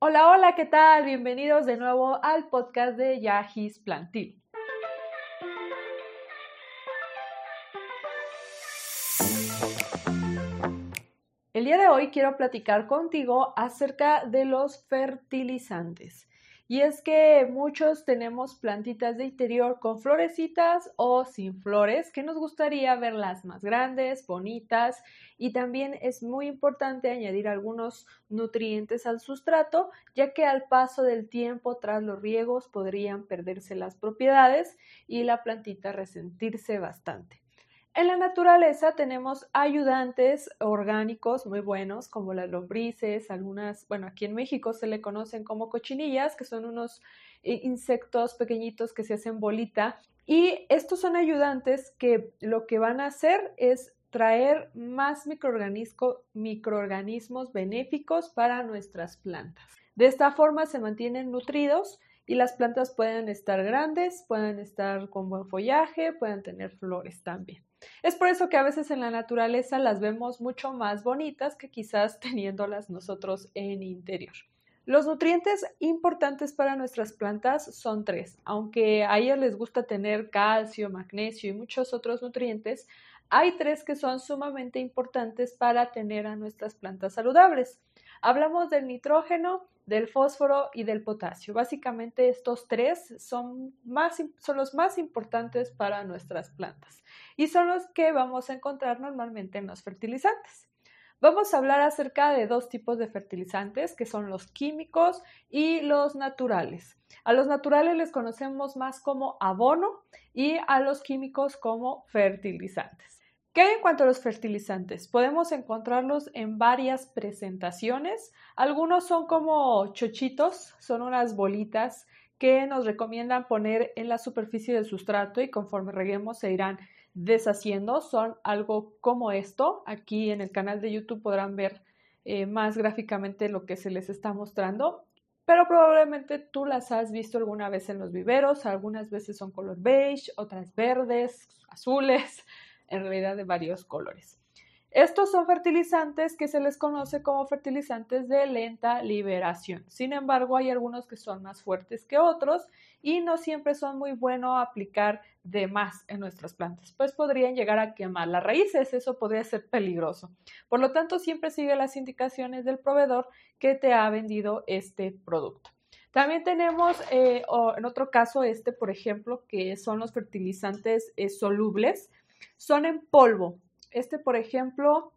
Hola, hola, ¿qué tal? Bienvenidos de nuevo al podcast de Yahis Plantil. El día de hoy quiero platicar contigo acerca de los fertilizantes. Y es que muchos tenemos plantitas de interior con florecitas o sin flores, que nos gustaría verlas más grandes, bonitas y también es muy importante añadir algunos nutrientes al sustrato, ya que al paso del tiempo tras los riegos podrían perderse las propiedades y la plantita resentirse bastante. En la naturaleza tenemos ayudantes orgánicos muy buenos como las lombrices, algunas, bueno, aquí en México se le conocen como cochinillas, que son unos eh, insectos pequeñitos que se hacen bolita. Y estos son ayudantes que lo que van a hacer es traer más microorganismos benéficos para nuestras plantas. De esta forma se mantienen nutridos y las plantas pueden estar grandes, pueden estar con buen follaje, pueden tener flores también. Es por eso que a veces en la naturaleza las vemos mucho más bonitas que quizás teniéndolas nosotros en interior. Los nutrientes importantes para nuestras plantas son tres. Aunque a ellas les gusta tener calcio, magnesio y muchos otros nutrientes, hay tres que son sumamente importantes para tener a nuestras plantas saludables. Hablamos del nitrógeno, del fósforo y del potasio. Básicamente estos tres son, más, son los más importantes para nuestras plantas y son los que vamos a encontrar normalmente en los fertilizantes. Vamos a hablar acerca de dos tipos de fertilizantes, que son los químicos y los naturales. A los naturales les conocemos más como abono y a los químicos como fertilizantes. ¿Qué hay en cuanto a los fertilizantes? Podemos encontrarlos en varias presentaciones. Algunos son como chochitos, son unas bolitas que nos recomiendan poner en la superficie del sustrato y conforme reguemos se irán deshaciendo son algo como esto. Aquí en el canal de YouTube podrán ver eh, más gráficamente lo que se les está mostrando, pero probablemente tú las has visto alguna vez en los viveros, algunas veces son color beige, otras verdes, azules, en realidad de varios colores. Estos son fertilizantes que se les conoce como fertilizantes de lenta liberación. Sin embargo, hay algunos que son más fuertes que otros y no siempre son muy buenos aplicar de más en nuestras plantas, pues podrían llegar a quemar las raíces, eso podría ser peligroso. Por lo tanto, siempre sigue las indicaciones del proveedor que te ha vendido este producto. También tenemos eh, en otro caso este, por ejemplo, que son los fertilizantes eh, solubles, son en polvo, este, por ejemplo,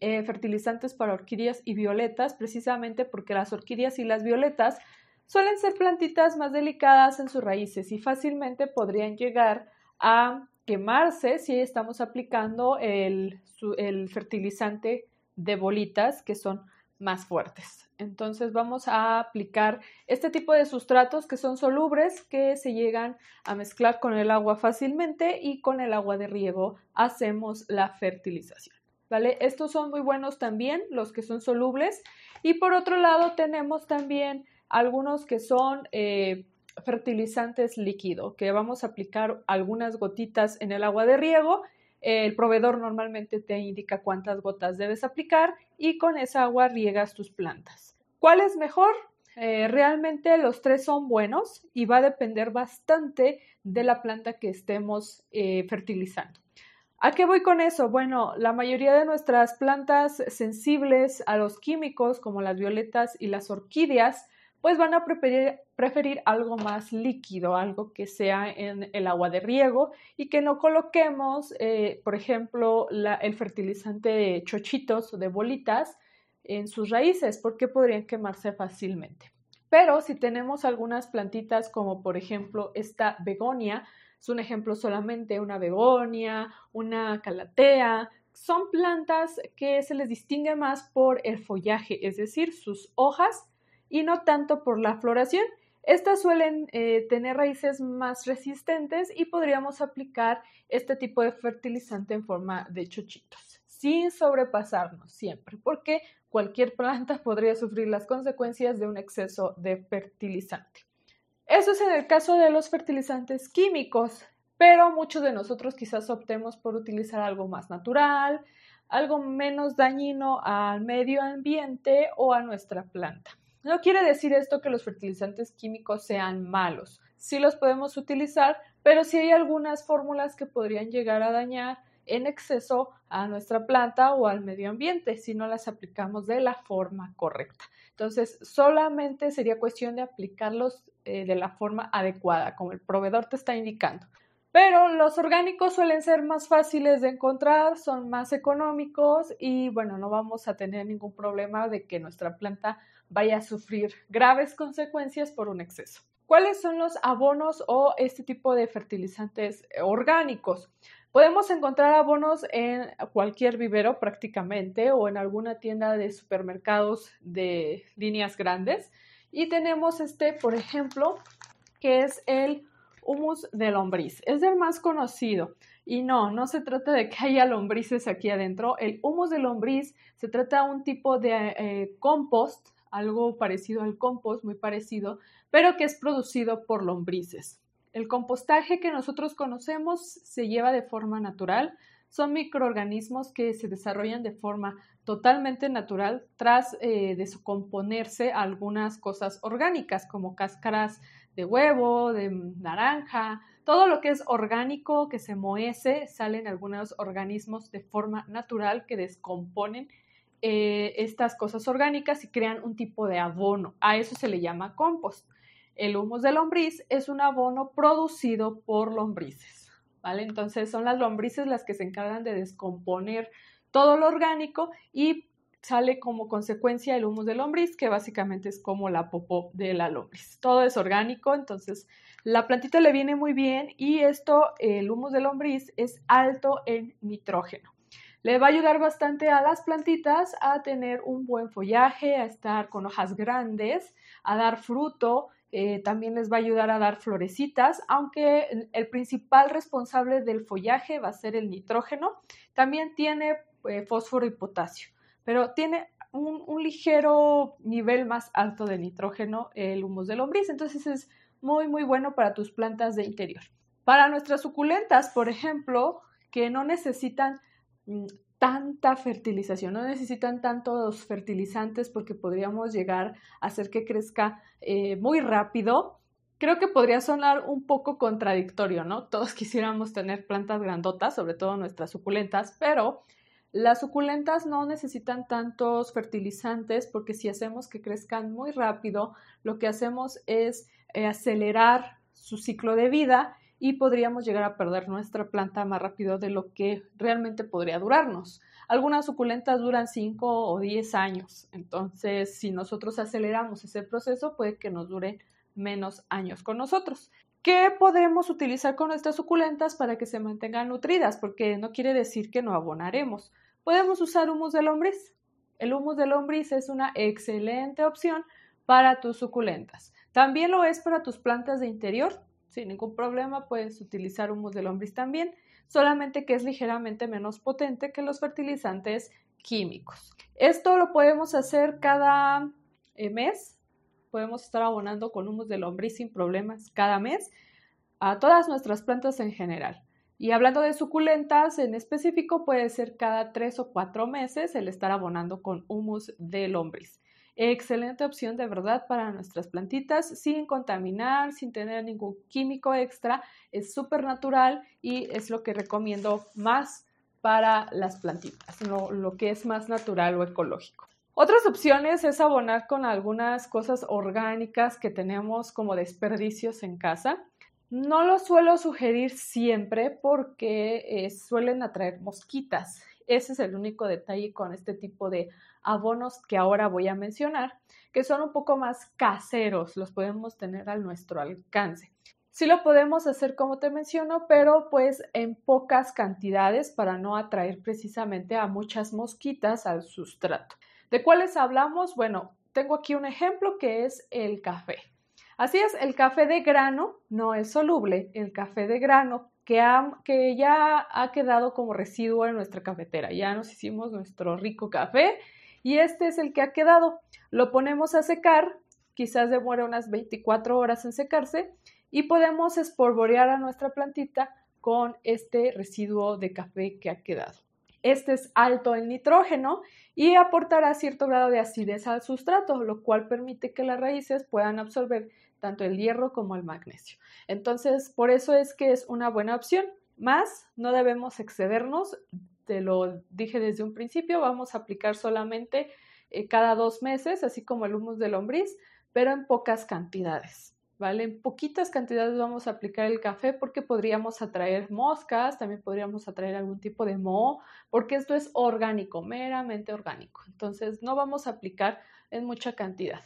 eh, fertilizantes para orquídeas y violetas, precisamente porque las orquídeas y las violetas suelen ser plantitas más delicadas en sus raíces y fácilmente podrían llegar a quemarse si estamos aplicando el, el fertilizante de bolitas que son más fuertes. Entonces vamos a aplicar este tipo de sustratos que son solubles, que se llegan a mezclar con el agua fácilmente y con el agua de riego hacemos la fertilización. ¿Vale? Estos son muy buenos también, los que son solubles. Y por otro lado tenemos también algunos que son eh, fertilizantes líquidos, que vamos a aplicar algunas gotitas en el agua de riego el proveedor normalmente te indica cuántas gotas debes aplicar y con esa agua riegas tus plantas. ¿Cuál es mejor? Eh, realmente los tres son buenos y va a depender bastante de la planta que estemos eh, fertilizando. ¿A qué voy con eso? Bueno, la mayoría de nuestras plantas sensibles a los químicos, como las violetas y las orquídeas, pues van a preferir, algo más líquido, algo que sea en el agua de riego y que no coloquemos, eh, por ejemplo, el fertilizante de chochitos o de bolitas en sus raíces porque podrían quemarse fácilmente. Pero si tenemos algunas plantitas como por ejemplo esta begonia, es un ejemplo solamente una begonia, una calatea, son plantas que se les distingue más por el follaje, es decir, sus hojas y no tanto por la floración. Estas suelen eh, tener raíces más resistentes y podríamos aplicar este tipo de fertilizante en forma de chochitos, sin sobrepasarnos siempre, porque cualquier planta podría sufrir las consecuencias de un exceso de fertilizante. Eso es en el caso de los fertilizantes químicos, pero muchos de nosotros quizás optemos por utilizar algo más natural, algo menos dañino al medio ambiente o a nuestra planta. No quiere decir esto que los fertilizantes químicos sean malos. Sí los podemos utilizar, pero sí hay algunas fórmulas que podrían llegar a dañar en exceso a nuestra planta o al medio ambiente si no las aplicamos de la forma correcta. Entonces, solamente sería cuestión de aplicarlos eh, de la forma adecuada, como el proveedor te está indicando. Pero los orgánicos suelen ser más fáciles de encontrar, son más económicos y bueno, no vamos a tener ningún problema de que nuestra planta vaya a sufrir graves consecuencias por un exceso. ¿Cuáles son los abonos o este tipo de fertilizantes orgánicos? Podemos encontrar abonos en cualquier vivero prácticamente o en alguna tienda de supermercados de líneas grandes. Y tenemos este, por ejemplo, que es el humus de lombriz. Es el más conocido. Y no, no se trata de que haya lombrices aquí adentro. El humus de lombriz se trata de un tipo de eh, compost, algo parecido al compost, muy parecido, pero que es producido por lombrices. El compostaje que nosotros conocemos se lleva de forma natural. Son microorganismos que se desarrollan de forma totalmente natural tras eh, descomponerse algunas cosas orgánicas como cáscaras de huevo, de naranja, todo lo que es orgánico que se moece, salen algunos organismos de forma natural que descomponen eh, estas cosas orgánicas y crean un tipo de abono. A eso se le llama compost. El humus de lombriz es un abono producido por lombrices, ¿vale? Entonces son las lombrices las que se encargan de descomponer todo lo orgánico y sale como consecuencia el humus de lombriz, que básicamente es como la popó de la lombriz. Todo es orgánico, entonces la plantita le viene muy bien y esto, el humus de lombriz, es alto en nitrógeno. Le va a ayudar bastante a las plantitas a tener un buen follaje, a estar con hojas grandes, a dar fruto. Eh, también les va a ayudar a dar florecitas, aunque el principal responsable del follaje va a ser el nitrógeno. También tiene eh, fósforo y potasio pero tiene un, ligero nivel más alto de nitrógeno el humus de lombriz, entonces es muy muy bueno para tus plantas de interior. Para nuestras suculentas, por ejemplo, que no necesitan tanta fertilización, no necesitan tantos fertilizantes porque podríamos llegar a hacer que crezca eh, muy rápido. Creo que podría sonar un poco contradictorio, ¿no? Todos quisiéramos tener plantas grandotas, sobre todo nuestras suculentas, pero las suculentas no necesitan tantos fertilizantes porque si hacemos que crezcan muy rápido, lo que hacemos es eh, acelerar su ciclo de vida y podríamos llegar a perder nuestra planta más rápido de lo que realmente podría durarnos. Algunas suculentas duran 5 o 10 años, entonces si nosotros aceleramos ese proceso puede que nos dure menos años con nosotros. ¿Qué podemos utilizar con nuestras suculentas para que se mantengan nutridas? Porque no quiere decir que no abonaremos. Podemos usar humus de lombriz. El humus de lombriz es una excelente opción para tus suculentas. También lo es para tus plantas de interior. Sin ningún problema puedes utilizar humus de lombriz también, solamente que es ligeramente menos potente que los fertilizantes químicos. Esto lo podemos hacer cada eh, mes. Podemos estar abonando con humus de lombriz sin problemas cada mes a todas nuestras plantas en general. Y hablando de suculentas en específico, puede ser cada tres o cuatro meses el estar abonando con humus de lombriz. Excelente opción de verdad para nuestras plantitas sin contaminar, sin tener ningún químico extra. Es súper natural y es lo que recomiendo más para las plantitas, lo que es más natural o ecológico. Otras opciones es abonar con algunas cosas orgánicas que tenemos como desperdicios en casa. No lo suelo sugerir siempre porque eh, suelen atraer mosquitas. Ese es el único detalle con este tipo de abonos que ahora voy a mencionar, que son un poco más caseros, los podemos tener a nuestro alcance. Sí lo podemos hacer como te menciono, pero pues en pocas cantidades para no atraer precisamente a muchas mosquitas al sustrato. ¿De cuáles hablamos? Bueno, tengo aquí un ejemplo que es el café. Así es, el café de grano no es soluble, el café de grano que, ya ha quedado como residuo en nuestra cafetera. Ya nos hicimos nuestro rico café y este es el que ha quedado. Lo ponemos a secar, quizás demora unas 24 horas en secarse y podemos espolvorear a nuestra plantita con este residuo de café que ha quedado. Este es alto en nitrógeno y aportará cierto grado de acidez al sustrato, lo cual permite que las raíces puedan absorber tanto el hierro como el magnesio. Entonces, por eso es que es una buena opción. Más, no debemos excedernos, te lo dije desde un principio, vamos a aplicar solamente eh, cada dos meses, así como el humus de lombriz, pero en pocas cantidades. ¿Vale? En poquitas cantidades vamos a aplicar el café porque podríamos atraer moscas, también podríamos atraer algún tipo de moho, porque esto es orgánico, meramente orgánico. Entonces, no vamos a aplicar en mucha cantidad.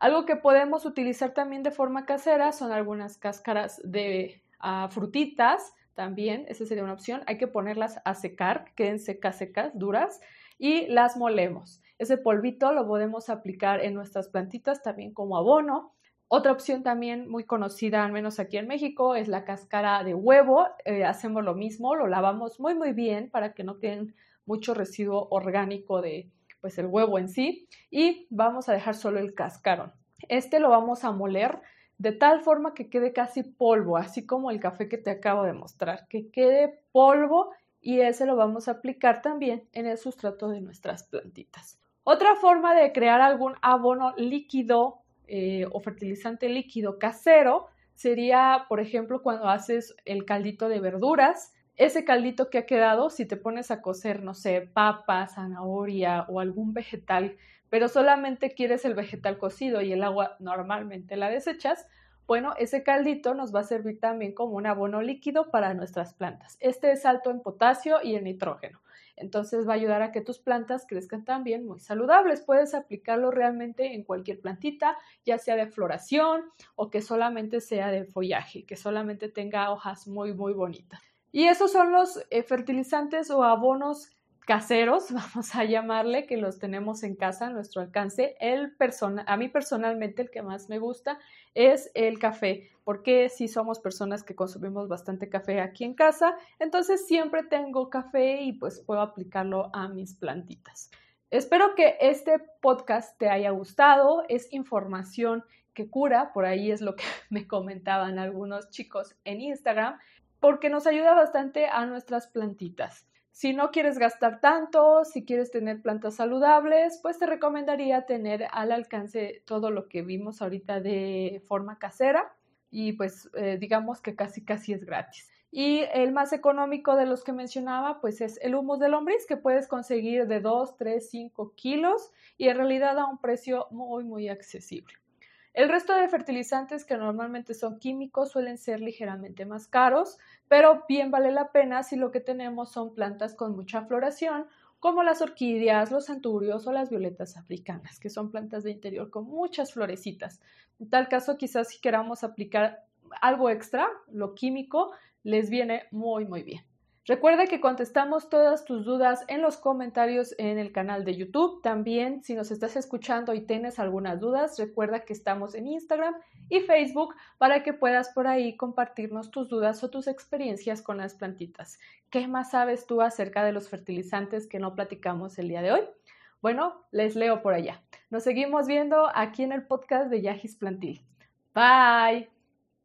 Algo que podemos utilizar también de forma casera son algunas cáscaras de ah, frutitas, también, esa sería una opción. Hay que ponerlas a secar, queden secas, secas, duras, y las molemos. Ese polvito lo podemos aplicar en nuestras plantitas también como abono. Otra opción también muy conocida, al menos aquí en México, es la cáscara de huevo. Eh, hacemos lo mismo, lo lavamos muy muy bien para que no queden mucho residuo orgánico de pues el huevo en sí y vamos a dejar solo el cascarón. Este lo vamos a moler de tal forma que quede casi polvo, así como el café que te acabo de mostrar, que quede polvo y ese lo vamos a aplicar también en el sustrato de nuestras plantitas. Otra forma de crear algún abono líquido eh, o fertilizante líquido casero sería, por ejemplo, cuando haces el caldito de verduras. Ese caldito que ha quedado, si te pones a cocer, no sé, papa, zanahoria o algún vegetal pero solamente quieres el vegetal cocido y el agua normalmente la desechas, bueno, ese caldito nos va a servir también como un abono líquido para nuestras plantas. Este es alto en potasio y en nitrógeno. Entonces va a ayudar a que tus plantas crezcan también muy saludables. Puedes aplicarlo realmente en cualquier plantita, ya sea de floración o que solamente sea de follaje, que solamente tenga hojas muy, muy bonitas. Y esos son los eh, fertilizantes o abonos caseros, vamos a llamarle, que los tenemos en casa a nuestro alcance. El a mí personalmente el que más me gusta es el café, porque si somos personas que consumimos bastante café aquí en casa, entonces siempre tengo café y pues puedo aplicarlo a mis plantitas. Espero que este podcast te haya gustado, es información que cura, por ahí es lo que me comentaban algunos chicos en Instagram, porque nos ayuda bastante a nuestras plantitas. Si no quieres gastar tanto, si quieres tener plantas saludables, pues te recomendaría tener al alcance todo lo que vimos ahorita de forma casera y pues eh, digamos que casi casi es gratis. Y el más económico de los que mencionaba, pues es el humus de lombriz que puedes conseguir de 2, 3, 5 kilos y en realidad a un precio muy, muy accesible. El resto de fertilizantes que normalmente son químicos suelen ser ligeramente más caros, pero bien vale la pena si lo que tenemos son plantas con mucha floración, como las orquídeas, los anturios o las violetas africanas, que son plantas de interior con muchas florecitas. En tal caso, quizás si queramos aplicar algo extra, lo químico, les viene muy, muy bien. Recuerda que contestamos todas tus dudas en los comentarios en el canal de YouTube. También, si nos estás escuchando y tienes algunas dudas, recuerda que estamos en Instagram y Facebook para que puedas por ahí compartirnos tus dudas o tus experiencias con las plantitas. ¿Qué más sabes tú acerca de los fertilizantes que no platicamos el día de hoy? Bueno, les leo por allá. Nos seguimos viendo aquí en el podcast de Yagis Plantil. Bye.